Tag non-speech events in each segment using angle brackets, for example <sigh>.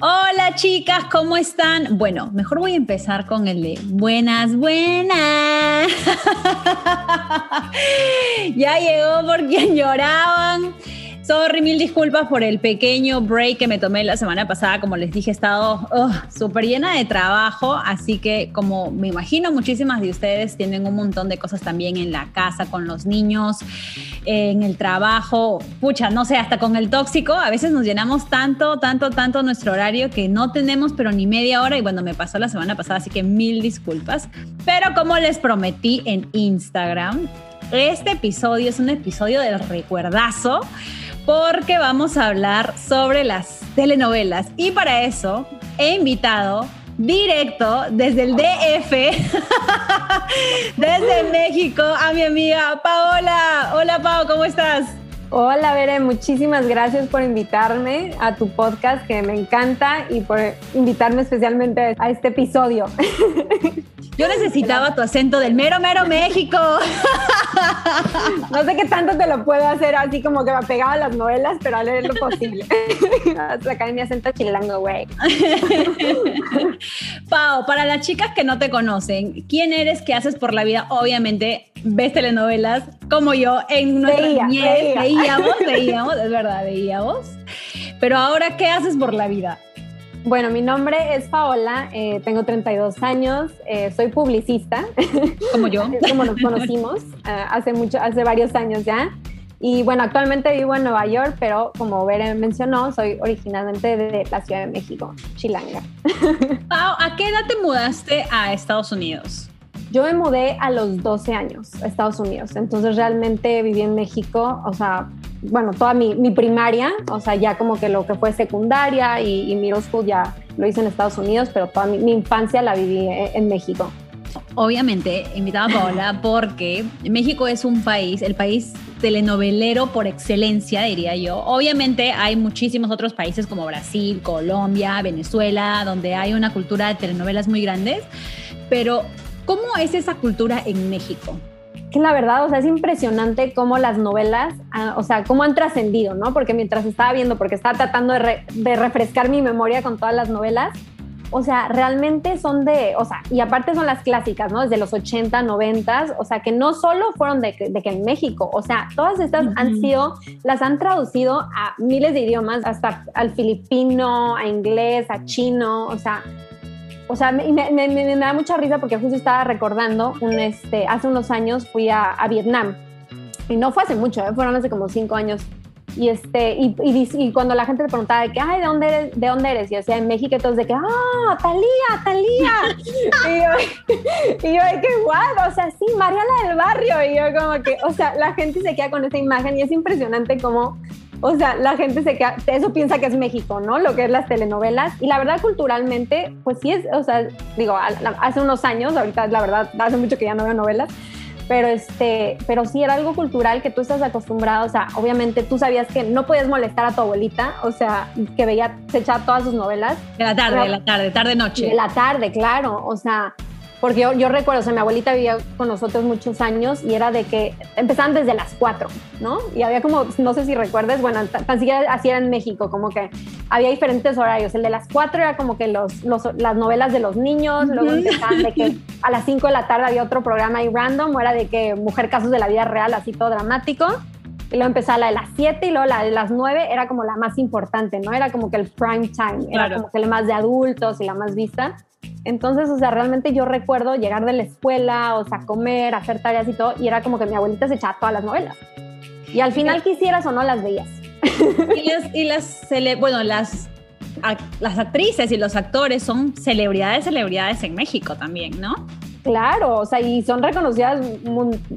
Hola chicas, ¿cómo están? Bueno, mejor voy a empezar con el de buenas, buenas. <laughs> ya llegó por quien lloraban. Sorry, mil disculpas por el pequeño break que me tomé la semana pasada. Como les dije, he estado súper llena de trabajo, así que como me imagino muchísimas de ustedes tienen un montón de cosas también en la casa, con los niños, en el trabajo, pucha, no sé, hasta con el tóxico. A veces nos llenamos tanto, tanto, tanto nuestro horario que no tenemos pero ni media hora y bueno, me pasó la semana pasada, así que mil disculpas. Pero como les prometí en Instagram, este episodio es un episodio del recuerdazo porque vamos a hablar sobre las telenovelas. Y para eso he invitado directo desde el DF, <laughs> desde México, a mi amiga Paola. Hola Pao, ¿cómo estás? Hola, Bere, muchísimas gracias por invitarme a tu podcast que me encanta y por invitarme especialmente a este episodio. Yo necesitaba tu acento del mero, mero México. <laughs> No sé qué tanto te lo puedo hacer así como que me pegaba a las novelas, pero a leer lo posible. <laughs> Sacar mi acento chilango, güey. <laughs> Pau, para las chicas que no te conocen, ¿quién eres? ¿Qué haces por la vida? Obviamente ves telenovelas como yo en nuestra niñez. Veíamos, <laughs> veíamos, es verdad, veíamos. Pero ahora, ¿qué haces por la vida? Bueno, mi nombre es Paola, eh, tengo 32 años, eh, soy publicista. Como yo. <laughs> como nos conocimos eh, hace, mucho, hace varios años ya. Y bueno, actualmente vivo en Nueva York, pero como Beren mencionó, soy originalmente de la Ciudad de México, Chilanga. <laughs> Pau, ¿a qué edad te mudaste a Estados Unidos? Yo me mudé a los 12 años a Estados Unidos, entonces realmente viví en México, o sea, bueno, toda mi, mi, primaria, o sea, ya como que lo que fue secundaria y, y middle school ya lo hice en Estados Unidos, pero toda mi, mi infancia la viví en, en México. Obviamente, invitaba a Paola <laughs> porque México es un país, el país telenovelero por excelencia, diría yo. Obviamente hay muchísimos otros países como Brasil, Colombia, Venezuela, donde hay una cultura de telenovelas muy grandes, pero ¿cómo es esa cultura en México? que la verdad, o sea, es impresionante cómo las novelas, ah, o sea, cómo han trascendido, ¿no? Porque mientras estaba viendo, porque estaba tratando de, re, de, refrescar mi memoria con todas las novelas, o sea, realmente son de, o sea, y aparte son las clásicas, ¿no? Desde los 80, 90, o sea, que no solo fueron de, de que en México, o sea, todas estas uh -huh. han sido, las han traducido a miles de idiomas, hasta al filipino, a inglés, a chino, o sea, o sea, me, me, me, me, da mucha risa porque justo estaba recordando, un, este, hace unos años fui a, a Vietnam y no fue hace mucho, ¿eh? fueron hace como cinco años. Y, este, y, y, y, cuando la gente le preguntaba de que, ay, ¿de dónde eres? ¿De dónde eres? Y yo decía, en México, entonces de que, ah, Talía, Talía. <laughs> y, yo, <laughs> y yo de que, what? O sea, sí, Mariana del Barrio. Y yo como que, o sea, la gente se queda con esa imagen y es impresionante cómo o sea, la gente se queda, eso piensa que es México, ¿no? Lo que es las telenovelas. Y la verdad, culturalmente, pues sí es, o sea, digo, hace unos años, ahorita la verdad, hace mucho que ya no veo novelas, pero este, pero sí era algo cultural que tú estás acostumbrado, o sea, obviamente tú sabías que no podías molestar a tu abuelita, o sea, que veía, se echaba todas sus novelas. De la tarde, de la tarde, tarde noche. De la tarde, claro, o sea, porque yo, yo, recuerdo, o sea, mi abuelita vivía con nosotros muchos años y era de que empezaban desde las 4, ¿no? Y había como, no sé si recuerdes, bueno, tan siquiera así era en México, como que había diferentes horarios. El de las 4 era como que los, los, las novelas de los niños, luego empezaban de que a las 5 de la tarde había otro programa ahí random, o era de que mujer casos de la vida real, así todo dramático. Y luego empezaba la de las 7 y luego la de las 9 era como la más importante, ¿no? Era como que el prime time, era Claro. como que la más de adultos y la más vista. Entonces, o sea, realmente yo recuerdo llegar de la escuela, o sea, comer, hacer tareas y todo, y era como que mi abuelita se echaba todas las novelas. Y al final, quisieras o no, las veías. Y las, y las cele- bueno, las, a- las actrices y los actores son celebridades, celebridades en México también, ¿no? Claro, o sea, y son reconocidas,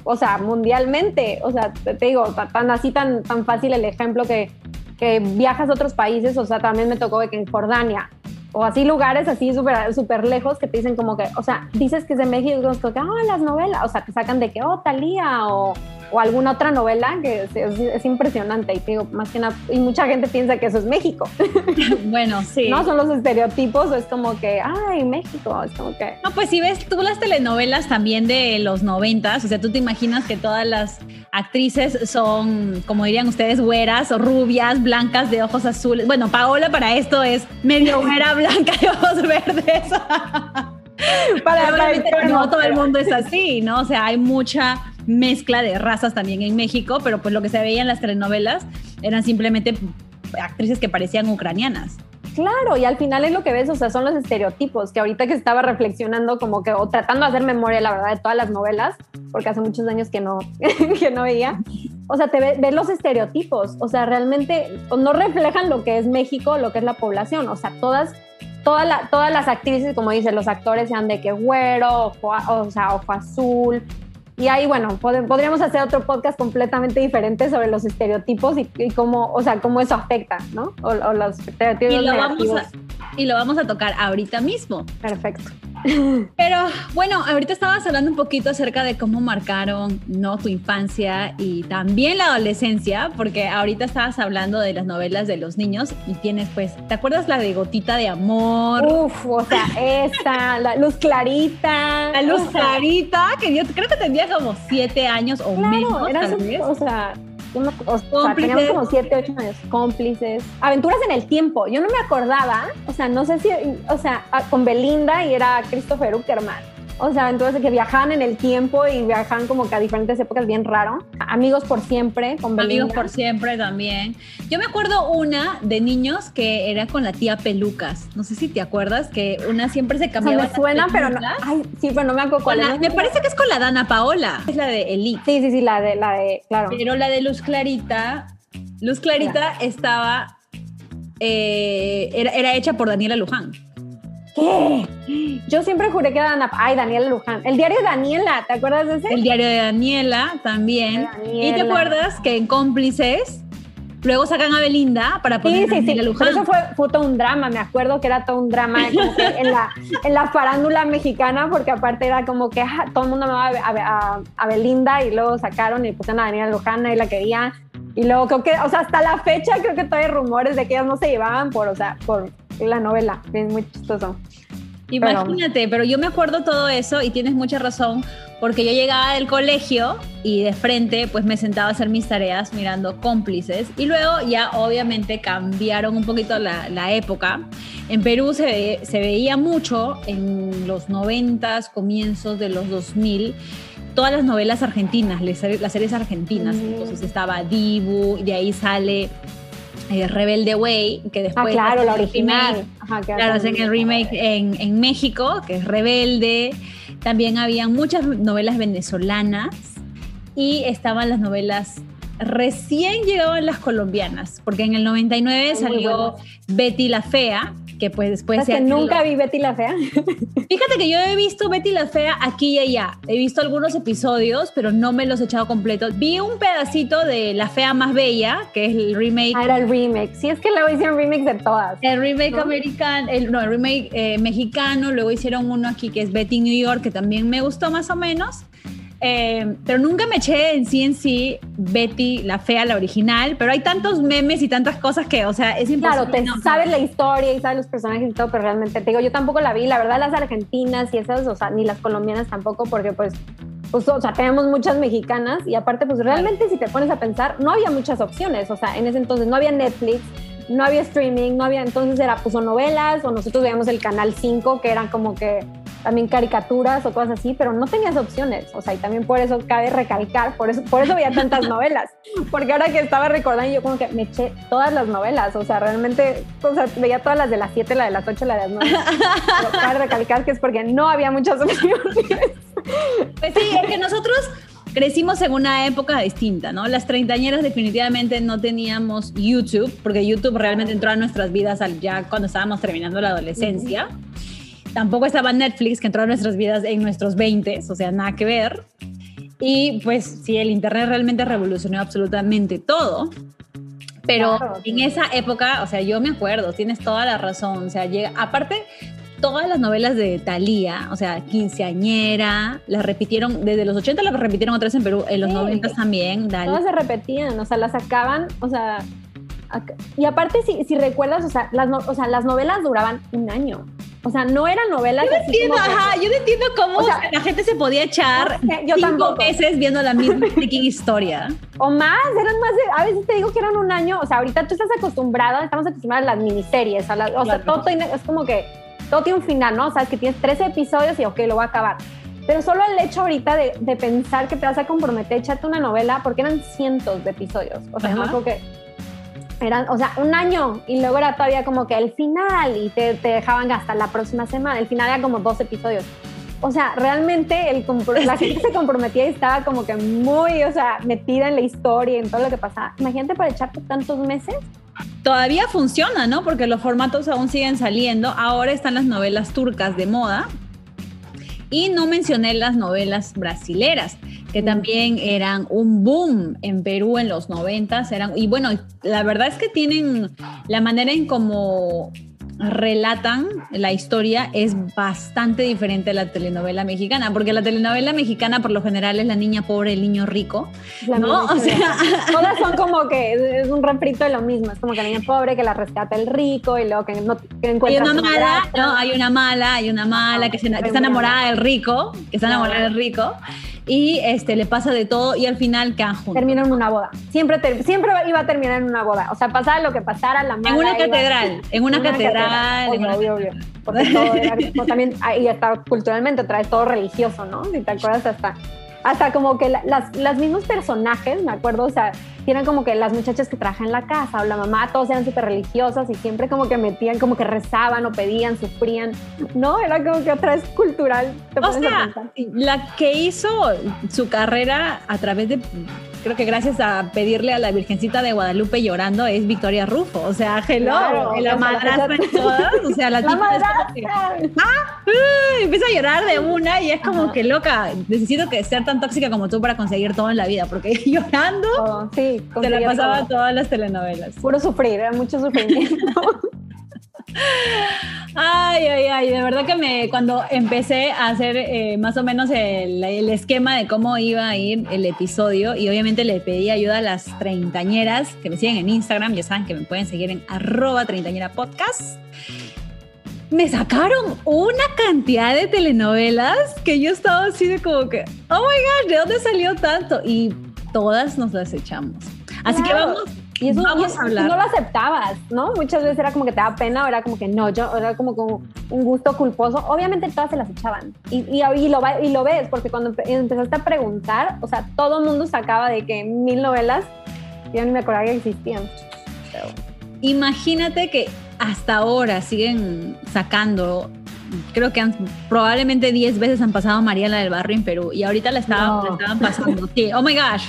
o sea, mundialmente. O sea, te, digo, ta- tan así, tan, tan fácil el ejemplo que, que viajas a otros países, o sea, también me tocó de que en Jordania o así lugares así súper super lejos que te dicen como que, o sea, dices que es de México y que, ah, las novelas, o sea, te sacan de que, oh, Talía o, o alguna otra novela que es, impresionante y digo, más que nada, y mucha gente piensa que eso es México. <laughs> Bueno, sí. No, son los estereotipos, es como que, ay, México, es como que... No, pues si ves tú las telenovelas también de los noventas, o sea, tú te imaginas que todas las actrices son, como dirían ustedes, güeras o rubias, blancas de ojos azules. Bueno, Paola para esto es medio güera, <laughs> blanca de ojos verdes. <laughs> para, para no todo el mundo es así, ¿no? O sea, hay mucha mezcla de razas también en México, pero pues lo que se veía en las telenovelas eran simplemente actrices que parecían ucranianas. Claro, y al final es lo que ves, o sea, son los estereotipos, que ahorita que estaba reflexionando como que, o tratando de hacer memoria, la verdad, de todas las novelas, porque hace muchos años que no, <laughs> que no veía, o sea, te ves los estereotipos, o sea, realmente no reflejan lo que es México, lo que es la población, o sea, todas, todas las actrices, como dicen, los actores sean de que güero, o sea, ojo azul, y ahí, bueno, podríamos hacer otro podcast completamente diferente sobre los estereotipos y, cómo, o sea, cómo eso afecta, ¿no? O, los estereotipos y lo Vamos a, y lo vamos a tocar ahorita mismo. Perfecto. <laughs> Pero bueno, ahorita estabas hablando un poquito acerca de cómo marcaron ¿no? tu infancia y también la adolescencia, porque ahorita estabas hablando de las novelas de los niños y tienes pues, ¿te acuerdas la de Gotita de Amor? Uf, o sea, esa, la Luz Clarita. La Luz Clarita, que yo creo que tendría como siete años o menos. o sea, o sea, teníamos como 7, 8 años, cómplices. Aventuras en el tiempo. Yo no me acordaba, o sea, no sé si, o sea, con Belinda y era Christopher Uckerman. O sea, entonces que viajaban en el tiempo y viajaban como que a diferentes épocas, bien raro. Amigos por siempre, con Belinda. Amigos por siempre también. Yo me acuerdo una de niños que era con la tía Pelucas. No sé si te acuerdas que una siempre se cambiaba. O me suena, pero no. Ay, sí, pero no me acuerdo cuál es. Me parece que es con la Dana Paola. Es la de Elite. Sí, sí, sí, la de, la de, claro. Pero la de Luz Clarita, Luz Clarita estaba, eh, era, era hecha por Daniela Luján. ¿Qué? Yo siempre juré que era Dana, ay, Daniela Luján. El diario de Daniela, ¿te acuerdas de ese? El diario de Daniela también. ¿Y te acuerdas que en Cómplices luego sacan a Belinda para poner sí, sí, sí. Luján? eso fue, fue, todo un drama, me acuerdo que era todo un drama <laughs> en, la, en la farándula mexicana, porque aparte era como que ah, todo el mundo amaba a, a, Belinda y luego sacaron y pusieron a Daniela Luján y la quería. Y luego creo que, o sea, hasta la fecha creo que todavía hay rumores de que ellas no se llevaban por, o sea, por la novela, es muy chistoso. Imagínate, pero, yo me acuerdo todo eso y tienes mucha razón, porque yo llegaba del colegio y de frente pues me sentaba a hacer mis tareas mirando cómplices y luego ya obviamente cambiaron un poquito la, época. En Perú se, se, veía mucho en los 90, comienzos de los 2000 todas las novelas argentinas, las series argentinas. Entonces estaba Dibu, y de ahí sale eh, Rebelde Way, que después... Ah, claro, la original. claro, hacen el remake en, en, México, que es Rebelde. También habían muchas novelas venezolanas y estaban las novelas... Recién llegaban las colombianas, porque en el 99 salió Betty la Fea, que pues después... que nunca vi Betty la Fea. <laughs> Fíjate que yo he visto Betty la Fea aquí y allá. He visto algunos episodios, pero no me los he echado completos. Vi un pedacito de La Fea Más Bella, que es el remake. Ah, era el remake. Sí, es que luego hicieron remake de todas. El remake americano, el, no, el remake eh, mexicano. Luego hicieron uno aquí que es Betty New York, que también me gustó más o menos. Eh, pero nunca me eché en sí en sí Betty la fea, la original, pero hay tantos memes y tantas cosas que, o sea, es imposible. Claro, te sabes la historia y sabes los personajes y todo, pero realmente te digo, yo tampoco la vi, la verdad las argentinas y esas, o sea, ni las colombianas tampoco, porque pues, pues o sea, tenemos muchas mexicanas y aparte, pues realmente si te pones a pensar, no había muchas opciones, o sea, en ese entonces no había Netflix, no había streaming, no había, entonces era pues o novelas o nosotros veíamos el canal 5 que eran como que también caricaturas o cosas así, pero no tenías opciones. O sea, y también por eso cabe recalcar, por eso, por eso veía tantas novelas. <laughs> Porque ahora que estaba recordando, yo como que me eché todas las novelas. O sea, realmente, o sea, veía todas las de las 7, la de las 8, la de las 9. Pero cabe recalcar que es porque no había muchas <laughs> opciones. Pues sí, es que nosotros crecimos en una época distinta, ¿no? Las treintañeras definitivamente no teníamos YouTube, porque YouTube realmente entró a nuestras vidas ya cuando estábamos terminando la adolescencia. Tampoco estaba Netflix, que entró a nuestras vidas en nuestros 20, o sea, nada que ver. Y pues sí, el Internet realmente revolucionó absolutamente todo. Pero Claro, en esa época, o sea, yo me acuerdo, tienes toda la razón. O sea, llega, aparte, todas las novelas de Thalía, o sea, Quinceañera, las repitieron, desde los 80 las repitieron otra vez en Perú, en los Sí. 90 también, Dali. Todas se repetían, o sea, las sacaban, o sea, y aparte si, si recuerdas, o sea, las no- o sea, las novelas duraban un año. O sea, no eran novelas Yo no entiendo, como ajá, yo no entiendo cómo O sea, la gente se podía echar yo cinco tampoco. meses viendo la misma <laughs> historia. O más, eran más de, a veces te digo que eran un año, o sea, ahorita tú estás acostumbrada, estamos acostumbradas a las miniseries, a las- o sea, todo es como que todo tiene un final, ¿no? O sea, que tienes 13 episodios y ok, lo voy a acabar. Pero solo el hecho ahorita de, de pensar que te vas a comprometer echarte una novela, porque eran cientos de episodios, o sea, acuerdo que eran, o sea, un año y luego era todavía como que el final y te, te dejaban hasta la próxima semana, el final era como dos episodios. O sea, realmente el la <laughs> gente se comprometía y estaba como que muy, o sea, metida en la historia, en todo lo que pasaba. Imagínate para echarte tantos meses. Todavía funciona, ¿no? Porque los formatos aún siguen saliendo. Ahora están las novelas turcas de moda. Y no mencioné las novelas brasileras, que Mm. también eran un boom en Perú en los noventas. Eran, y bueno, la verdad es que tienen la manera en cómo relatan la historia es bastante diferente a la telenovela mexicana, porque la telenovela mexicana por lo general es la niña pobre, el niño rico, La ¿no? <laughs> O sea, <laughs> Todas son como que es un refrito de lo mismo. Es como que la niña pobre que la rescata el rico y luego que, no, que hay encuentra una a su mala. ¿no? Hay una mala, hay una mala que, se, que está enamorada del rico, que está enamorada del rico, y este, le pasa de todo y al final quedan juntos. Termina en una boda. Siempre, ter- siempre iba a terminar en una boda. O sea, pasaba lo que pasara, la mala En una iba- catedral, en una catedral. en Obvio, una- obvio, obvio. Porque todo era, o también, y hasta culturalmente otra vez todo religioso, ¿no? Si te acuerdas, hasta, hasta como que la- las, las mismos personajes, me acuerdo, o sea, eran como que las muchachas que trabajan en la casa o la mamá, todos eran súper religiosas y siempre como que metían, como que rezaban o pedían, sufrían, ¿no? Era como que otra vez cultural. O sea, la que hizo su carrera a través de, creo que gracias a pedirle a la Virgencita de Guadalupe llorando, es Victoria Rufo. O sea, hello, Claro, la madrastra en todas. O sea, la, La como que- madrastra. ¡ay! empieza a llorar de una y es como Ajá. que loca, necesito que ser tan tóxica como tú para conseguir todo en la vida, porque <laughs> llorando sí, se la pasaba todo. todas las telenovelas. Puro sufrir, era mucho sufrimiento. <laughs> Ay, ay, ay, de verdad que me, cuando empecé a hacer eh, más o menos el, el esquema de cómo iba a ir el episodio y obviamente le pedí ayuda a las treintañeras que me siguen en Instagram, ya saben que me pueden seguir en arroba treintañera podcast. Me sacaron una cantidad de telenovelas que yo estaba así de como que, oh my gosh, ¿de dónde salió tanto? Y todas nos las echamos. Así que vamos, Y eso Vamos a hablar. no lo aceptabas, ¿no? Muchas veces era como que te daba pena, o era como que no, yo, era como, como un gusto culposo. Obviamente todas se las echaban. Y, y, y lo, y lo ves, porque cuando empe- empezaste a preguntar, o sea, todo el mundo sacaba de que mil novelas, yo ni me acordaba que existían. Imagínate que hasta ahora siguen sacando, creo que han, probablemente 10 veces han pasado María la del Barrio en Perú y ahorita la estaban, No. la estaban pasando. Sí, oh my gosh.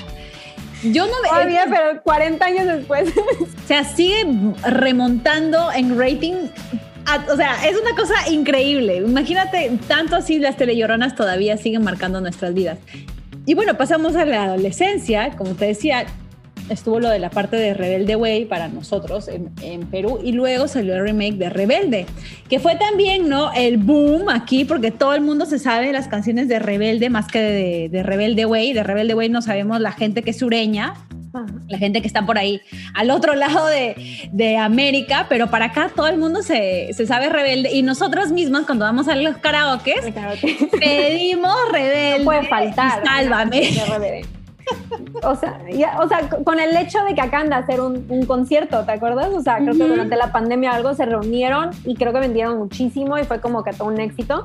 Yo no Todavía, pero 40 años después. o sea, sigue remontando en rating. a- o sea, es una cosa increíble. Imagínate, tanto así las telelloronas todavía siguen marcando nuestras vidas. Y bueno, pasamos a la adolescencia. Como te decía, estuvo lo de la parte de Rebelde Way para nosotros en, en Perú y luego salió el remake de Rebelde, que fue también, ¿no? El boom aquí porque todo el mundo se sabe las canciones de Rebelde más que de, de Rebelde Way. De Rebelde Way no sabemos la gente que es sureña, la gente que está por ahí al otro lado de, de América, pero para acá todo el mundo se, se sabe rebelde y nosotros mismos cuando vamos a los karaokes pedimos rebelde. <laughs> No puede faltar. Sálvame. <laughs> O sea, ya- o sea, con el hecho de que acaban de hacer un, un concierto, ¿te acuerdas? O sea, creo que Ujú. durante la pandemia o algo se reunieron y creo que vendieron muchísimo y fue como que todo un éxito.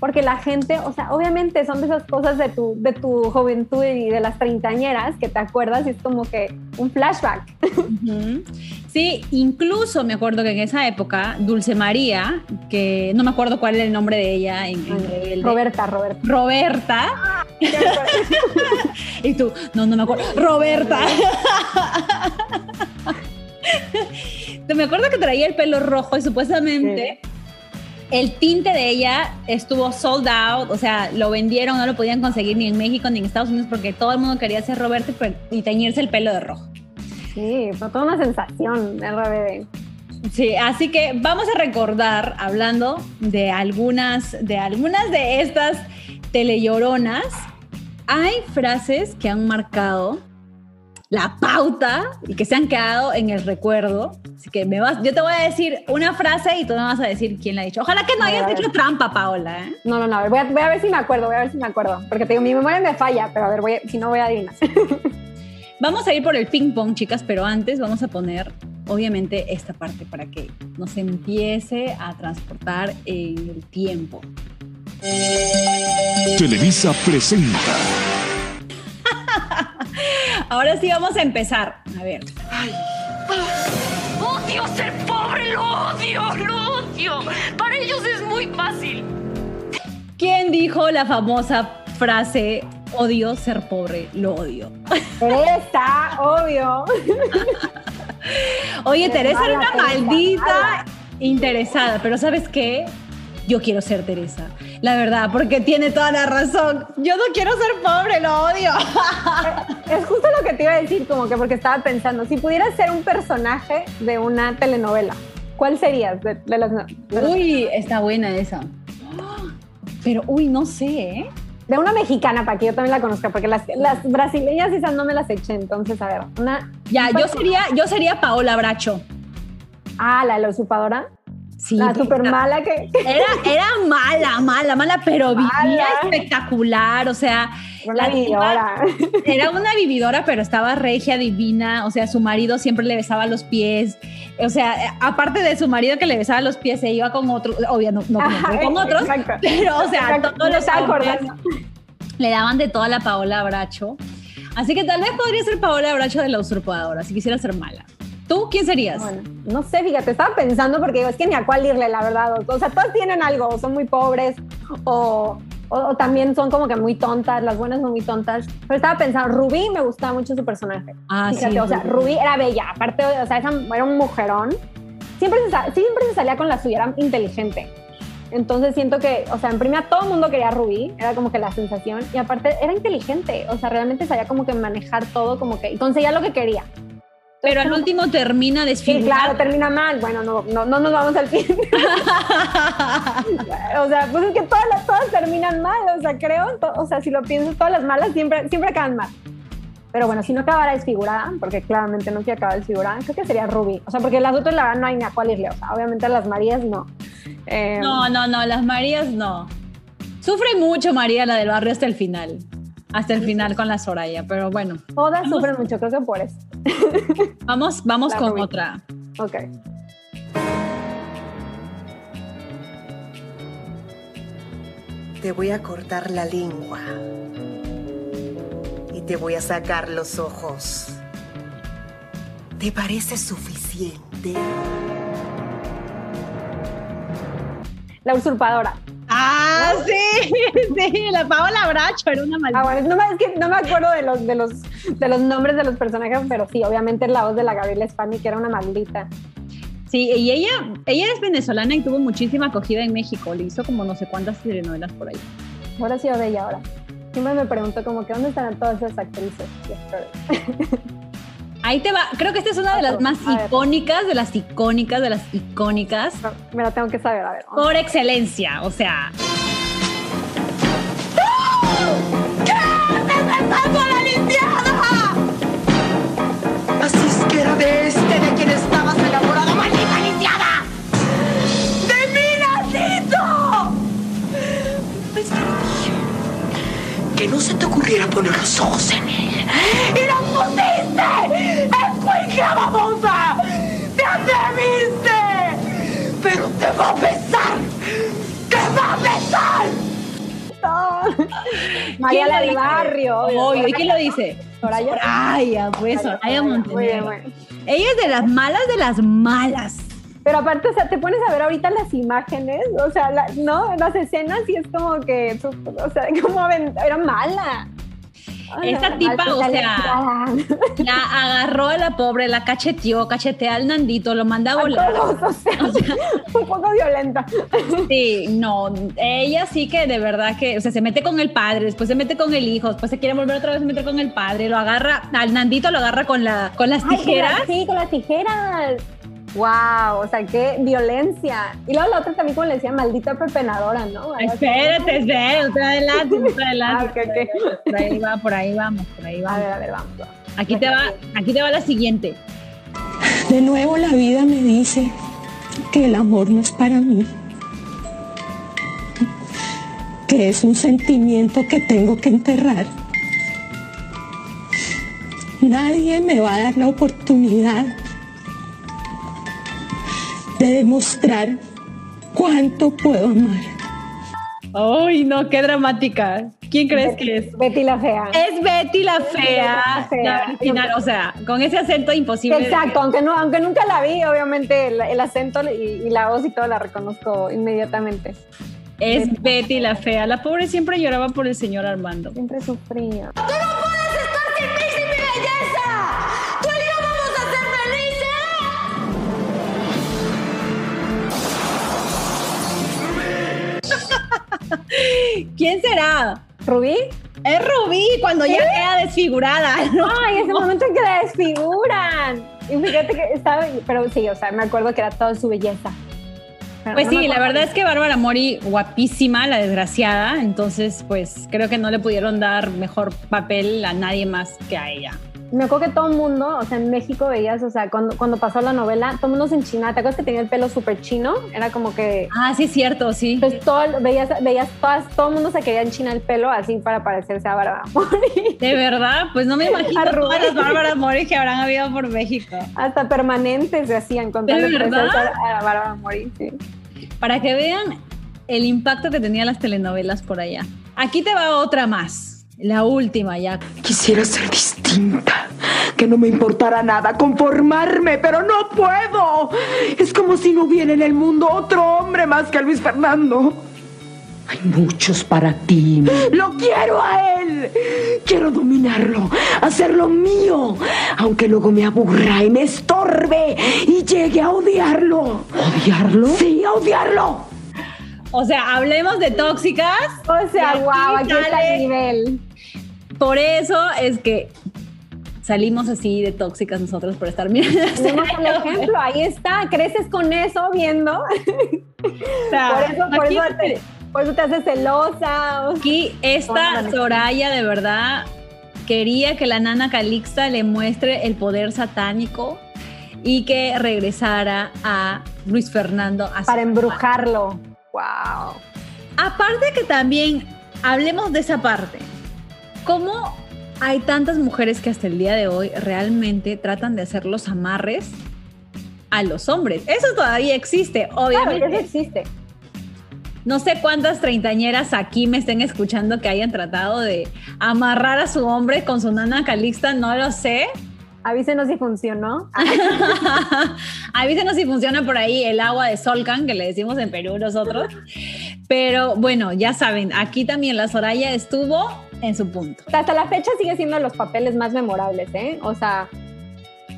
Porque la gente, o sea, obviamente son de esas cosas de tu, de tu juventud y de las treintañeras que te acuerdas y es como que un flashback. Ujú. Sí, incluso me acuerdo que en esa época Dulce María, que no me acuerdo cuál era el nombre de ella en, en Rebelde. Roberta, Roberta. Roberta. Y tú, no, no me acuerdo. Roberta. me acuerdo que traía el pelo rojo y supuestamente el tinte de ella estuvo sold out, o sea, lo vendieron, no lo podían conseguir ni en México ni en Estados Unidos porque todo el mundo quería ser Roberta y teñirse el pelo de rojo. Sí, fue toda una sensación RBD. Sí, así que vamos a recordar, hablando de algunas, de algunas de estas telelloronas, hay frases que han marcado la pauta y que se han quedado en el recuerdo. Así que me vas, yo te voy a decir una frase y tú me vas a decir quién la ha dicho. Ojalá que no hayas hecho trampa, Paola. ¿eh? No, no, no. Voy a, voy a, ver si me acuerdo, voy a ver si me acuerdo. Porque te digo, mi memoria me falla, pero a ver, voy si no voy a adivinar. <laughs> vamos a ir por el ping pong, chicas, pero antes vamos a poner, obviamente, esta parte para que nos empiece a transportar en el tiempo. Televisa presenta. <laughs> Ahora sí vamos a empezar. A ver. Ay. Odio ser pobre, lo odio, lo odio. Para ellos es muy fácil. ¿Quién dijo la famosa frase odio ser pobre, lo odio? Teresa, obvio. <laughs> Oye, Teresa era una maldita interesada, pero ¿sabes qué? Yo quiero ser Teresa. La verdad, porque tiene toda la razón. Yo no quiero ser pobre, lo odio. <laughs> Es justo lo que te iba a decir, como que porque estaba pensando, si pudieras ser un personaje de una telenovela, ¿cuál serías de, las, Uy, está buena esa. Pero, uy, no sé, ¿eh? De una mexicana, para que yo también la conozca, porque las, las brasileñas esas no me las eché, entonces, a ver, una... Ya, yo sería, yo sería Paola Bracho. Ah, la, la usurpadora. Sí, la súper mala que... Era, era mala, mala, mala, pero vivía espectacular, o sea... Una vividora. Era una vividora, pero estaba regia, divina, o sea, su marido siempre le besaba los pies, o sea, aparte de su marido que le besaba los pies, se iba con otros, obvio, no, con, otros, pero, o sea, todos los le daban de toda la Paola Abracho. Así que tal vez podría ser Paola Abracho de la usurpadora, si quisiera ser mala. ¿Tú quién serías? Bueno, no sé, fíjate, estaba pensando porque digo, es que ni a cuál irle, la verdad. O, sea, todas tienen algo, son muy pobres o, o, también son como que muy tontas, las buenas son muy tontas. Pero estaba pensando, Rubí me gustaba mucho su personaje. Ah, fíjate, sí, o sea, Rubí era bella, aparte, o sea, era un mujerón. Siempre se, siempre se salía con la suya, era inteligente. Entonces siento que, o sea, en primera todo el mundo quería Rubí, era como que la sensación, y aparte era inteligente, o sea, realmente sabía como que manejar todo, como que, y conseguía lo que quería. Pero al último termina desfilando. Sí, claro, termina mal. Bueno, no, no, no nos vamos al fin. <laughs> o sea, pues es que todas, las, todas terminan mal. O sea, creo, o sea, si lo pienso, todas las malas siempre, siempre acaban mal. Pero bueno, si no acabara desfigurada, porque claramente no quiere acabar desfigurada, creo que sería Ruby. O sea, porque las otras, la verdad, no hay ni a cuál irle. O sea, obviamente las Marías no. Eh, no, no, no, las Marías no. Sufre mucho María, la del barrio, hasta el final hasta el final con la Soraya, pero bueno. Todas sufren mucho, creo que por eso. <laughs> Vamos, vamos con otra. Ok. Te voy a cortar la lengua y te voy a sacar los ojos. ¿Te parece suficiente? La usurpadora. Ah, sí, <laughs> sí, la Paola Bracho era una maldita. Ah, bueno, no, es que no me acuerdo de los, de, los, de los nombres de los personajes, pero sí, obviamente es la voz de la Gabriela Spani, que era una maldita. Sí, y ella, ella es venezolana y tuvo muchísima acogida en México. Le hizo como no sé cuántas telenovelas por ahí. Ahora sí, de ella ahora. Siempre me pregunto como que dónde están todas esas actrices <laughs> Ahí te va. Creo que esta es una de las más icónicas, de las icónicas, de las icónicas. me la tengo que saber, a ver. Por excelencia, o sea. ¿Qué haces la limpiada? Así es que era de este de quien estabas enamorada, maldita limpiada. ¡De mi nacito! Pues te dije que no se te ocurriera poner los ojos en él. ¡Y los pusiste! ¡Escuincla babosa! ¡Te atreviste! ¡Pero te va a besar! ¡Te va a besar! María la del barrio. ¿Y quién lo dice? Soraya. Soraya, pues Soraya Montenegro. Ella es de las malas de las malas. Pero aparte, o sea, te pones a ver ahorita las imágenes, o sea, ¿no? Las escenas y es como que, o sea, como era mala. Esa tipa, o sea, la agarró a la pobre, la cacheteó, cacheteó al Nandito, lo manda a volar. o sea, <laughs> un poco violenta. Sí, no, ella sí que de verdad que, o sea, se mete con el padre, después se mete con el hijo, después se quiere volver otra vez a meter con el padre, lo agarra, al Nandito lo agarra con, la, con las tijeras. sí, con las tijeras. Wow, o sea, qué violencia. Y luego la otra también, como le decía, maldita pepenadora, ¿no? Espérate, espérate, otra adelante, otra <laughs> Ah, adelante. ok, ok. Por ahí va, por ahí vamos, por ahí A vamos. ver, a ver, vamos. vamos. Aquí te va, aquí te va la siguiente. De nuevo la vida me dice que el amor no es para mí, que es un sentimiento que tengo que enterrar. Nadie me va a dar la oportunidad de demostrar cuánto puedo amar. Ay, no, qué dramática. ¿Quién crees que es? Betty la fea. Es Betty la fea, la fea. la original, o sea, con ese acento imposible. Exacto, aunque, no, aunque nunca la vi, obviamente el, el acento y, y la voz y todo la reconozco inmediatamente. Es Betty la fea. La pobre siempre lloraba por el señor Armando. Siempre sufría. ¿Quién será? ¿Rubí? Es Rubí cuando ya queda desfigurada, ¿no? Ay, ese <laughs> momento en que la desfiguran. Y fíjate que estaba, pero sí, o sea, me acuerdo que era toda su belleza. Pero Pues no sí, la verdad es que Bárbara Mori, guapísima, la desgraciada, entonces pues creo que no le pudieron dar mejor papel a nadie más que a ella. Me acuerdo que todo el mundo, o sea, en México veías, o sea, cuando, cuando pasó la novela, todo el mundo se enchinaba. ¿Te acuerdas que tenía el pelo súper chino? Era como que. Ah, sí, cierto, sí. Entonces todo, veías, veías todas, todo el mundo se quería enchinar el pelo así para parecerse a Bárbara Mori. De verdad, pues no me imagino A todas las Bárbara Mori que habrán habido por México. Hasta permanentes se hacían con ¿De tal de parecerse a, Bárbara Mori. Sí. Para que vean el impacto que tenían las telenovelas por allá. Aquí te va otra más. La última ya. Quisiera ser distinta, que no me importara nada, conformarme, pero no puedo. Es como si no hubiera en el mundo otro hombre más que Luis Fernando. Hay muchos para ti. Lo quiero a él. Quiero dominarlo, hacerlo mío, aunque luego me aburra y me estorbe y llegue a odiarlo. ¿Odiarlo? Sí, a odiarlo. O sea, hablemos de tóxicas. O sea, wow, aquí está el nivel. Por eso es que salimos así de tóxicas nosotros por estar mirando. Tenemos <laughs> el ejemplo, ahí está, creces con eso viendo. <laughs> O sea, Por eso, por eso, te, por eso te haces celosa. Aquí esta Soraya de verdad quería que la nana Calixta le muestre el poder satánico y que regresara a Luis Fernando. a Para embrujarlo. Wow. Aparte que también hablemos de esa parte. ¿Cómo hay tantas mujeres que hasta el día de hoy realmente tratan de hacer los amarres a los hombres? Eso todavía existe, Claro, obviamente. eso existe. No sé cuántas treintañeras aquí me estén escuchando que hayan tratado de amarrar a su hombre con su nana calixta, no lo sé. Avísenos si funcionó. <laughs> Avísenos si funciona por ahí el agua de Solcan, que le decimos en Perú nosotros. Pero bueno, ya saben, aquí también la Soraya estuvo en su punto. Hasta la fecha sigue siendo de los papeles más memorables, ¿eh? O sea,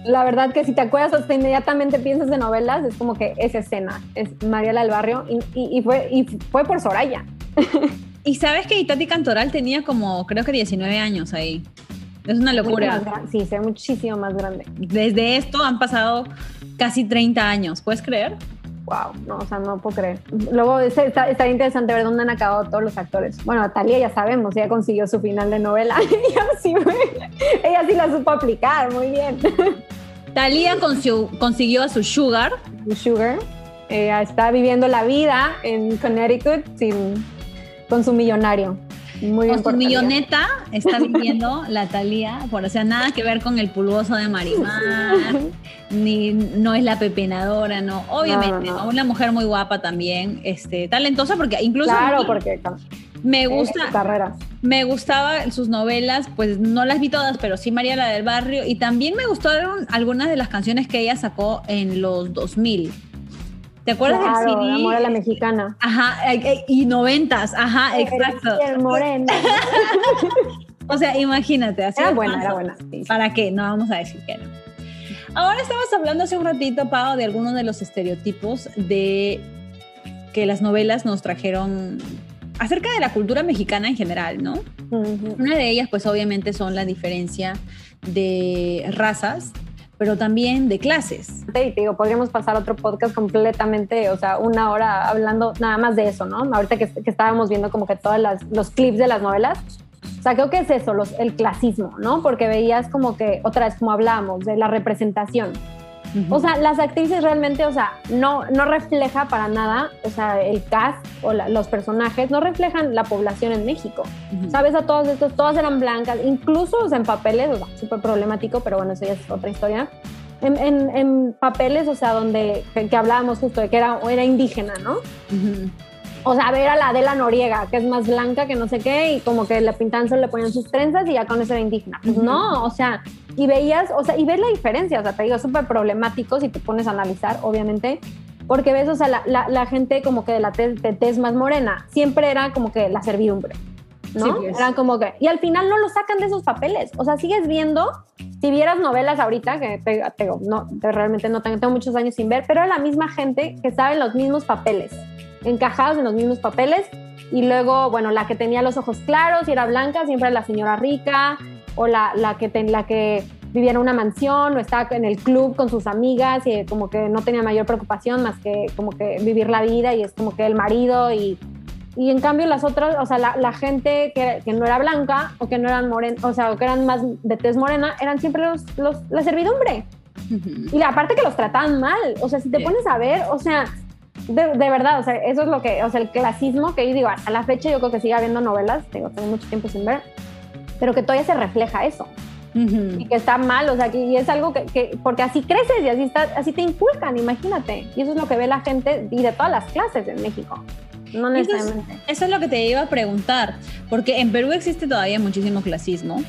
la verdad que si te acuerdas hasta inmediatamente piensas de novelas, es como que esa escena es Mariela del Barrio y, y- y fue, y fue por Soraya. <laughs> Y sabes que Itati Cantoral tenía como, creo que 19 años ahí. Es una locura. más Sí, se ve muchísimo más grande. Desde esto han pasado casi 30 años, ¿puedes creer? Wow, no, o sea, no puedo creer. Luego está, está interesante ver dónde han acabado todos los actores. Bueno, Talía ya sabemos, ella consiguió su final de novela. <laughs> ella, sí, ella sí la supo aplicar, muy bien. Talía consiguió, consiguió a su sugar. Sugar ella está viviendo la vida en Connecticut sin, con su millonario. Muy Con su milloneta está viviendo <laughs> la Talía, por o sea, nada que ver con el pulgoso de Marimar, <laughs> ni no es la pepenadora, no. Obviamente, No, no, no. ¿no? una mujer muy guapa también, este, talentosa, porque incluso Claro, mí porque me es gusta, carrera. me gustaba sus novelas, pues no las vi todas, pero sí María la del Barrio, y también me gustaron algunas de las canciones que ella sacó en los 2000. ¿Te acuerdas Claro, del CD? Amor a la mexicana. Ajá, eh, eh, y noventas, ajá, exacto. Bien morena. <laughs> O sea, imagínate, así Era buena, era buena. sí, sí. ¿Para qué? No vamos a decir que no. Ahora estamos hablando hace un ratito, Pau, de algunos de los estereotipos de que las novelas nos trajeron acerca de la cultura mexicana en general, ¿no? Una de ellas, pues obviamente son la diferencia de razas, pero también de clases. Y te digo, podríamos pasar otro podcast completamente, o sea, una hora hablando nada más de eso, ¿no? Ahorita que, que estábamos viendo como que todos los clips de las novelas. O sea, creo que es eso, los, el clasismo, ¿no? Porque veías como que, otra vez como hablábamos, de la representación. O sea, las actrices realmente, o sea, no, no refleja para nada, o sea, el cast o la- los personajes no reflejan la población en México. ¿Sabes? A todos estos, todas eran blancas, incluso o sea, en papeles, o sea, súper problemático, pero bueno, eso ya es otra historia. En, en- en papeles, o sea, donde que, que hablábamos justo de que era, era indígena, ¿no? Ujú. O sea, ver a la Adela Noriega, que es más blanca que no sé qué, y como que le pintaban solo le ponían sus trenzas y ya con eso era indígena. Pues no, o sea, y veías, o sea, y ves la diferencia, o sea, te digo, súper problemático si te pones a analizar, obviamente, porque ves, o sea, la, la- la gente como que de la tez, de tez más morena, siempre era como que la servidumbre, ¿no? Sí, pues. Eran como que, y al final no lo sacan de esos papeles, o sea, sigues viendo, si vieras novelas ahorita, que te, te no, te- realmente no tengo, tengo muchos años sin ver, pero era la misma gente que estaba en los mismos papeles, encajados en los mismos papeles, y luego, bueno, la que tenía los ojos claros y era blanca, siempre era la señora rica, o la, la, que, ten- la que vivía en una mansión o estaba en el club con sus amigas y como que no tenía mayor preocupación más que como que vivir la vida y es como que el marido y, y en cambio las otras, o sea, la, la gente que, que no era blanca o que no eran moren, o sea, o que eran más de tez morena, eran siempre los, los, la servidumbre. Ujú. Y la aparte que los trataban mal, o sea, si te pones a ver, o sea, de, de verdad, o sea, eso es lo que, o sea, el clasismo que yo digo, a la fecha yo creo que sigue habiendo novelas, digo, tengo mucho tiempo sin ver, pero que todavía se refleja eso y que está mal, o sea, que, y es algo que, que- porque así creces y así, está, así te inculcan, imagínate. Y eso es lo que ve la gente y de todas las clases en México. No Eso es- necesariamente. Eso es lo que te iba a preguntar, porque en Perú existe todavía muchísimo clasismo.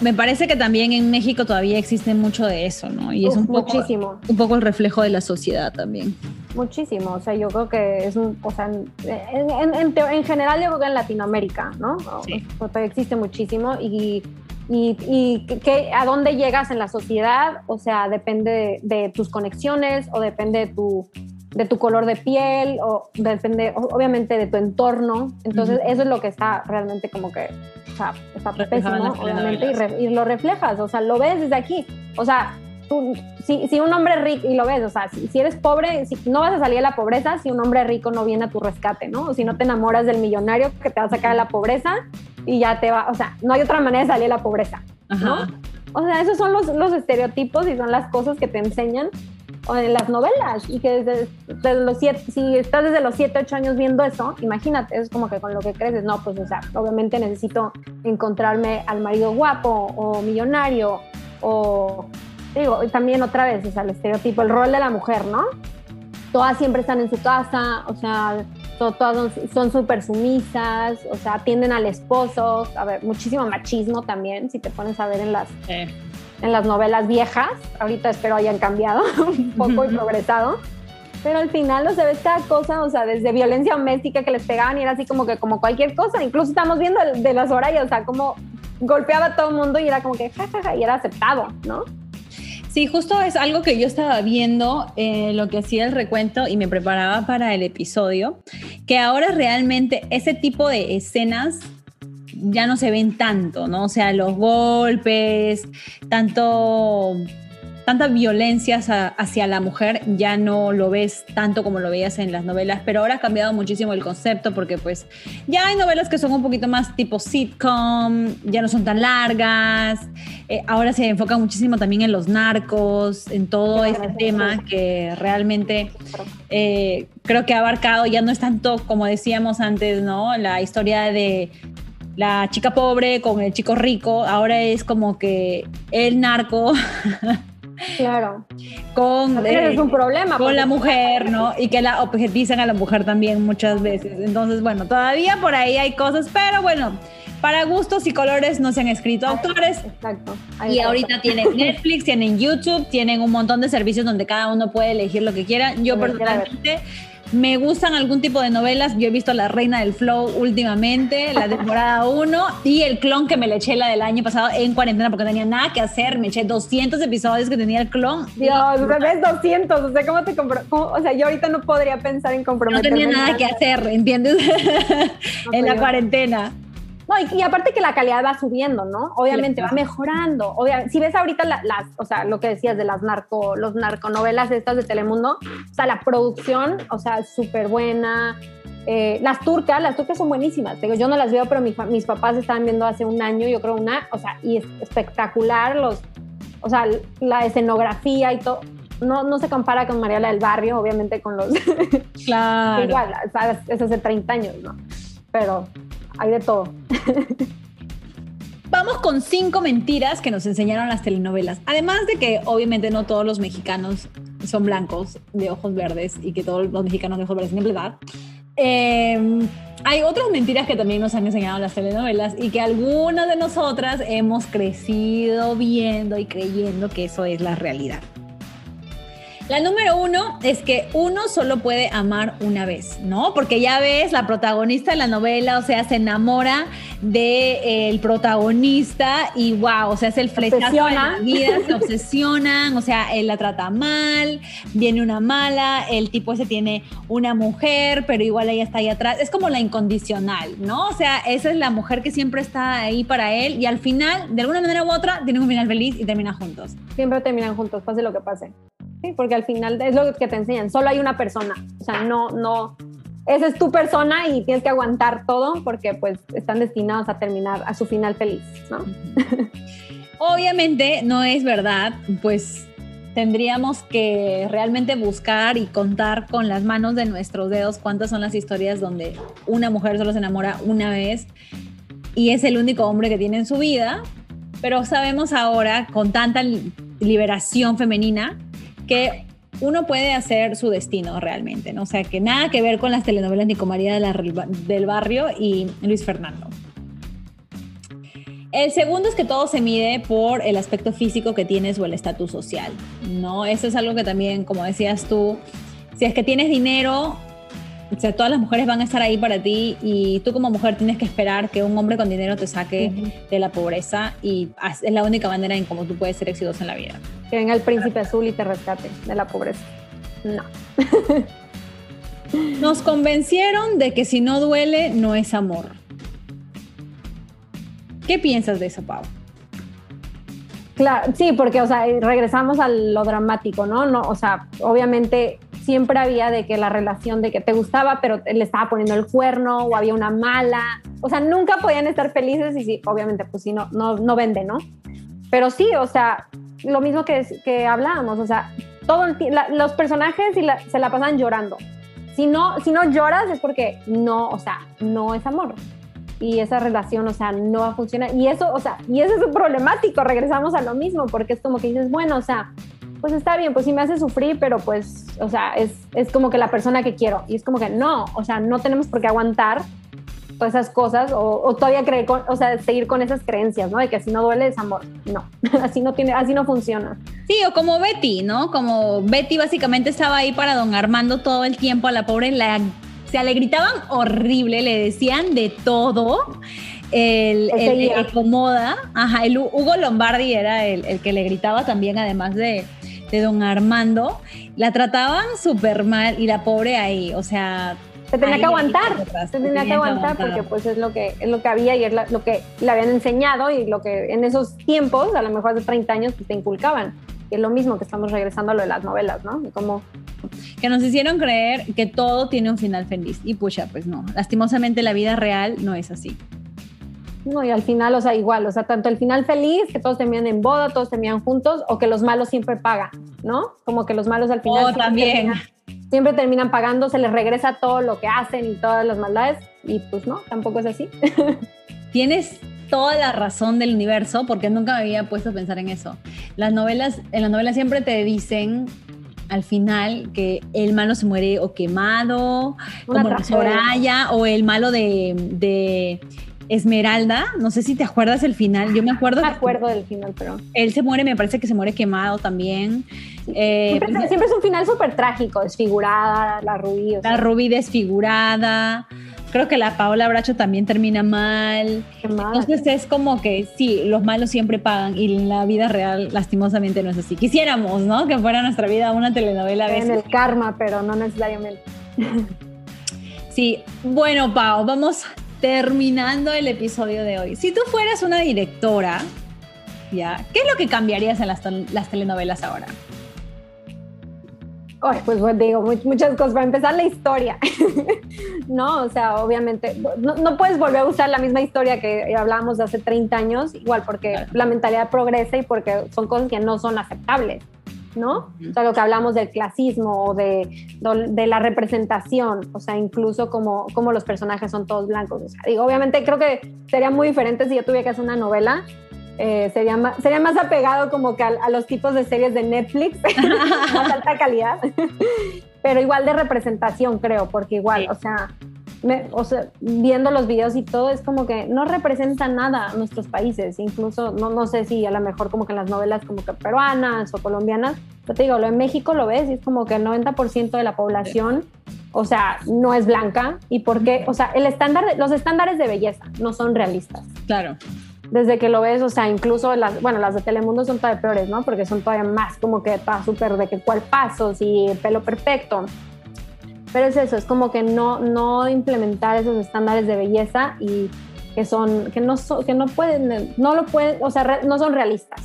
Me parece que también en México todavía existe mucho de eso, ¿no? Y es Uf, un poco, muchísimo, un poco el reflejo de la sociedad también. Muchísimo. O sea, yo creo que es un, o sea, en, en- en general yo creo que en Latinoamérica, ¿no? Sí. o sea, existe muchísimo y, y, y que- que a dónde llegas en la sociedad, o sea, depende de, de tus conexiones o depende de tu, de tu color de piel o depende obviamente de tu entorno. Entonces, eso es lo que está realmente como que, o sea, está Reflejado pésimo, obviamente, y, re- y lo reflejas, o sea, lo ves desde aquí. O sea, tú, si, si un hombre rico, y lo ves, o sea, si, si eres pobre, si, no vas a salir de la pobreza si un hombre rico no viene a tu rescate, ¿no? O si no te enamoras del millonario que te va a sacar de la pobreza y ya te va, o sea, no hay otra manera de salir de la pobreza. Ajá. O sea, esos son los, los estereotipos y son las cosas que te enseñan en las novelas y que desde, desde los siete, si estás desde los 7, 8 años viendo eso, imagínate, es como que con lo que creces, no, pues o sea, obviamente necesito encontrarme al marido guapo o millonario o digo, también otra vez, o sea, el estereotipo, el rol de la mujer, ¿no? Todas siempre están en su casa, o sea, to- todas son- súper sumisas, o sea, atienden al esposo, a ver, muchísimo machismo también, si te pones a ver en las Sí. en las novelas viejas. Ahorita espero hayan cambiado <laughs> un poco y progresado. Pero al final, o sea, ves cada cosa, o sea, desde violencia doméstica que les pegaban y era así como que como cualquier cosa. Incluso estamos viendo de las Soraya, o sea, como golpeaba a todo el mundo y era como que jajaja y era aceptado, ¿no? Sí, justo es algo que yo estaba viendo, eh, lo que hacía el recuento y me preparaba para el episodio, que ahora realmente ese tipo de escenas ya no se ven tanto, ¿no? O sea, los golpes, tanto, tanta violencia hacia, la mujer, ya no lo ves tanto como lo veías en las novelas, pero ahora ha cambiado muchísimo el concepto porque pues ya hay novelas que son un poquito más tipo sitcom, ya no son tan largas, eh, ahora se enfoca muchísimo también en los narcos, en todo Sí, este tema que realmente eh, creo que ha abarcado, ya no es tanto como decíamos antes, ¿no? La historia de la chica pobre con el chico rico, ahora es como que el narco <laughs> Claro. con, eh, es un problema. con la mujer, ¿no? Y que la objetizan a la mujer también muchas veces. Entonces, bueno, todavía por ahí hay cosas, pero bueno, para gustos y colores no se han escrito autores. Exacto. Ahí Y ahorita tienen <laughs> Netflix, tienen YouTube, tienen un montón de servicios donde cada uno puede elegir lo que quiera. Yo personalmente me gustan algún tipo de novelas. Yo he visto La Reina del Flow últimamente, la temporada <laughs> 1, y el clon que me le eché la del año pasado en cuarentena porque no tenía nada que hacer. Me eché 200 episodios que tenía el clon. Dios, ves 200. O sea, ¿cómo te compro? O sea, yo ahorita no podría pensar en comprometerme. No tenía nada que hacer, ¿entiendes? <laughs> en la cuarentena. No, y, aparte que la calidad va subiendo, ¿no? Obviamente va mejorando. Obviamente, si ves ahorita las, o sea, lo que decías de las narco, los narconovelas estas de Telemundo, o sea, la producción, o sea, súper buena. Eh, las turcas, las turcas son buenísimas. Digo, yo no las veo, pero mis papás estaban viendo hace un año, yo creo una, o sea, y es espectacular los, o sea, la escenografía y todo. No, no se compara con Mariela del Barrio, obviamente con los... <laughs> Claro. Igual, es hace 30 años, ¿no? Pero hay de todo. Vamos con cinco mentiras que nos enseñaron las telenovelas. Además de que obviamente no todos los mexicanos son blancos de ojos verdes y que todos los mexicanos de ojos verdes tienen edad. Em, hay otras mentiras que también nos han enseñado las telenovelas y que algunas de nosotras hemos crecido viendo y creyendo que eso es la realidad. La número uno es que uno solo puede amar una vez, ¿no? Porque ya ves, la protagonista de la novela, o sea, se enamora del de, el protagonista y wow, o sea, es el flechazo de la vida, se <laughs> obsesionan, o sea, él la trata mal, viene una mala, el tipo ese tiene una mujer, pero igual ella está ahí atrás. Es como la incondicional, ¿no? O sea, esa es la mujer que siempre está ahí para él y al final, de alguna manera u otra, tienen un final feliz y terminan juntos. Siempre terminan juntos, pase lo que pase. Sí, porque al final es lo que te enseñan, solo hay una persona, o sea, no, no, esa es tu persona y tienes que aguantar todo porque pues están destinados a terminar a su final feliz, ¿no? <laughs> Obviamente no es verdad, pues tendríamos que realmente buscar y contar con las manos de nuestros dedos cuántas son las historias donde una mujer solo se enamora una vez y es el único hombre que tiene en su vida, pero sabemos ahora con tanta liberación femenina que uno puede hacer su destino realmente, ¿no? O sea, que nada que ver con las telenovelas ni con María del Barrio y Luis Fernando. El segundo es que todo se mide por el aspecto físico que tienes o el estatus social, ¿no? Eso es algo que también, como decías tú, si es que tienes dinero, o sea, todas las mujeres van a estar ahí para ti y tú como mujer tienes que esperar que un hombre con dinero te saque de la pobreza y es la única manera en cómo tú puedes ser exitoso en la vida. Que venga el príncipe azul y te rescate de la pobreza. No. <laughs> Nos convencieron de que si no duele, no es amor. ¿Qué piensas de eso, Pau? Claro, sí, porque, o sea, regresamos a lo dramático, ¿no? No, o sea, obviamente siempre había de que la relación de que te gustaba, pero le estaba poniendo el cuerno o había una mala. O sea, nunca podían estar felices y sí, obviamente, pues sí, no, no, no vende, ¿no? Pero sí, o sea, lo mismo que, que hablábamos, o sea, todo los personajes se la pasan llorando. Si no, si no lloras es porque no, o sea, no es amor. Y esa relación, o sea, no va a funcionar. Y eso, o sea, y eso es problemático. Regresamos a lo mismo, porque es como que dices, bueno, o sea, pues está bien, pues sí me hace sufrir, pero pues, o sea, es, es como que la persona que quiero. Y es como que no, o sea, no tenemos por qué aguantar todas esas cosas o, todavía creer, o sea, seguir con esas creencias, ¿no? De que así no duele es amor. No, <laughs> así no tiene, así no funciona. Sí, o como Betty, ¿no? Como Betty básicamente estaba ahí para don Armando todo el tiempo a la pobre, la, o sea, le gritaban horrible, le decían de todo. El, el, el, ajá, el Hugo Lombardi era el, el que le gritaba también, además de, de don Armando, la trataban súper mal y la pobre ahí, o sea... Se tenía que aguantar, se tenía que aguantar porque pues es lo que, es lo que había y es lo que le habían enseñado y lo que en esos tiempos, a lo mejor de 30 años, pues te inculcaban. Y es lo mismo que estamos regresando a lo de las novelas, ¿no? como... Que nos hicieron creer que todo tiene un final feliz. Y pucha, pues no. Lastimosamente la vida real no es así. No, y al final, o sea, igual, o sea, tanto el final feliz, que todos terminan en boda, todos terminan juntos, o que los malos siempre pagan, ¿no? Como que los malos al final... Oh, también. siempre terminan pagando, se les regresa todo lo que hacen y todas las maldades, y pues no, tampoco es así. <laughs> Tienes toda la razón del universo, porque nunca me había puesto a pensar en eso. Las novelas, en las novelas siempre te dicen al final que el malo se muere o quemado, como la Soraya, o el malo de Esmeralda, no sé si te acuerdas el final, yo me acuerdo. Me acuerdo del final, pero... Él se muere, me parece que se muere quemado también. Eh, siempre, pues, siempre, es un final súper trágico, desfigurada, la Rubí. O sea. La Rubí desfigurada. Creo que la Paola Bracho también termina mal. Entonces es como que sí, los malos siempre pagan y en la vida real lastimosamente no es así. Quisiéramos, ¿no? Que fuera nuestra vida una telenovela. En el karma, pero no necesariamente. Sí, bueno, Pau, vamos terminando el episodio de hoy. Si tú fueras una directora, ¿ya? ¿Qué es lo que cambiarías en las, las telenovelas ahora? Ay, pues bueno, digo muchas cosas. Para empezar, la historia. <laughs> no, o sea, obviamente, no, puedes volver a usar la misma historia que hablábamos de hace 30 años, igual porque la mentalidad progresa y porque son cosas que no son aceptables, ¿no? O sea, lo que hablamos del clasismo o de, de la representación, o sea, incluso como, como los personajes son todos blancos. O sea, digo, obviamente creo que sería muy diferente si yo tuviera que hacer una novela eh, sería, más, sería más apegado como que a, los tipos de series de Netflix, <laughs> más alta calidad, <laughs> pero igual de representación creo, porque igual, o, sea, o sea, viendo los videos y todo, es como que no representa nada a nuestros países, incluso, no, no sé si a lo mejor como que en las novelas como que peruanas o colombianas, pero te digo, lo en México lo ves y es como que el 90% de la población... O sea, no es blanca y porque, o sea, el estándar, los estándares de belleza no son realistas. Claro desde que lo ves, o sea, incluso las, bueno, las de Telemundo son todavía peores, ¿no? Porque son todavía más como que está súper de que cuál pasos y pelo perfecto. Pero es eso, es como que no, no implementar esos estándares de belleza y que son, que no, que no pueden, no lo pueden, o sea, no son realistas.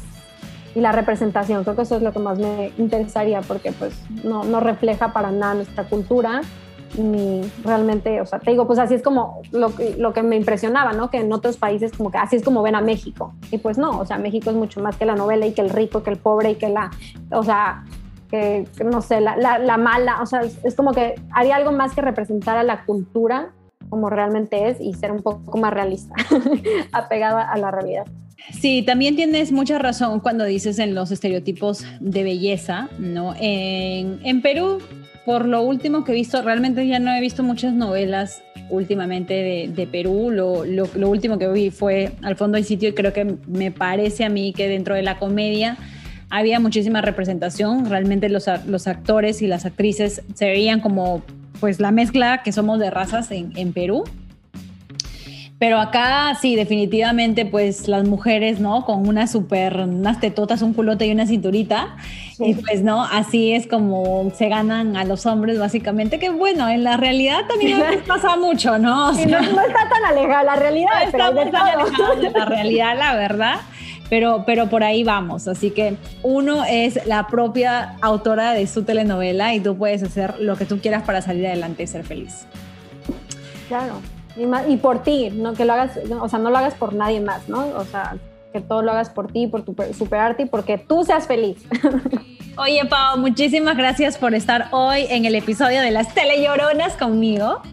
Y la representación, creo que eso es lo que más me interesaría porque pues no, no refleja para nada nuestra cultura ni realmente, o sea, te digo, pues así es como lo, lo, que me impresionaba, ¿no? Que en otros países como que así es como ven a México. Y pues no, o sea, México es mucho más que la novela y que el rico, que el pobre y que la, o sea, que, no sé, la, la, mala, o sea, es, como que haría algo más que representar a la cultura como realmente es y ser un poco más realista, <laughs> apegada a la realidad. Sí, también tienes mucha razón cuando dices en los estereotipos de belleza, ¿no? En, en Perú por lo último que he visto, realmente ya no he visto muchas novelas últimamente de, Perú. Lo, lo, último que vi fue Al fondo del sitio y creo que me parece a mí que dentro de la comedia había muchísima representación. Realmente los, los actores y las actrices se veían como pues la mezcla que somos de razas en, en Perú. Pero acá sí, definitivamente, pues las mujeres, ¿no? Con una súper, unas tetotas, un culote y una cinturita. Y pues, ¿no? Así es como se ganan a los hombres, básicamente. Que bueno, en la realidad también pasa mucho, ¿no? no, está tan alejada la realidad. <laughs> No está tan alejada de la realidad, la verdad. Pero, pero por ahí vamos. Así que uno es la propia autora de su telenovela y tú puedes hacer lo que tú quieras para salir adelante y ser feliz. Claro. Y, por ti, no que lo hagas, o sea, no lo hagas por nadie más, ¿no? O sea, que todo lo hagas por ti, por tu, superarte y porque tú seas feliz. <laughs> Oye, Pau, muchísimas gracias por estar hoy en el episodio de las Telelloronas conmigo.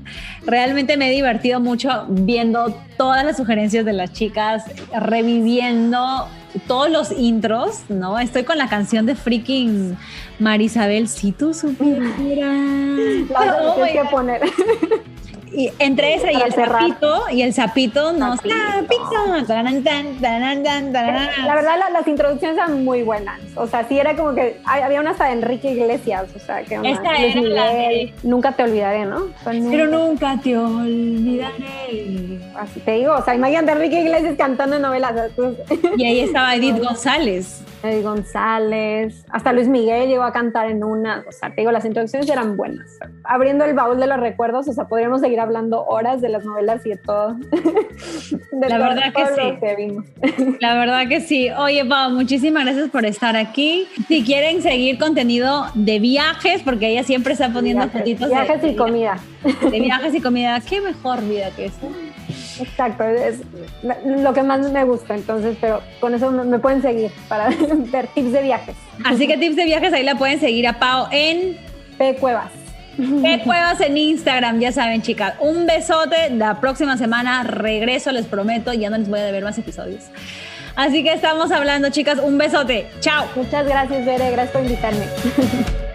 Realmente me he divertido mucho viendo todas las sugerencias de las chicas, reviviendo todos los intros, ¿no? Estoy con la canción de freaking Marisabel, si tú supieras. <laughs> La <laughs> oh que poner. Y entre ese y el sapito, y el sapito, no, sapito. La verdad, las introducciones eran muy buenas. O sea, sí era como que había una hasta de Enrique Iglesias. O sea, que Esta era la de... Nunca te olvidaré, ¿no? Pero nunca te olvidaré. Así te digo, o sea, imagínate Enrique Iglesias cantando en novelas. Y ahí estaba Edith <laughs> González. Edith González, hasta Luis Miguel llegó a cantar en una, o sea, te digo, las introducciones eran buenas. Abriendo el baúl de los recuerdos, o sea, podríamos seguir hablando horas de las novelas y de todo. <laughs> la verdad que sí. <laughs> La verdad que sí. Oye, Pau, muchísimas gracias por estar aquí. Si quieren seguir contenido de viajes, porque ella siempre está poniendo fotitos viajes y comida. De viajes y comida. Qué mejor vida que eso. Exacto, es lo que más me gusta, entonces, pero con eso me pueden seguir para <laughs> ver tips de viajes. Así que tips de viajes ahí la pueden seguir a Pau en P Cuevas. P Cuevas en Instagram, ya saben, chicas. Un besote. La próxima semana regreso, les prometo. Ya no les voy a deber más episodios. Así que estamos hablando, chicas. Un besote. Chao. Muchas gracias, Bere. Gracias por invitarme. <laughs>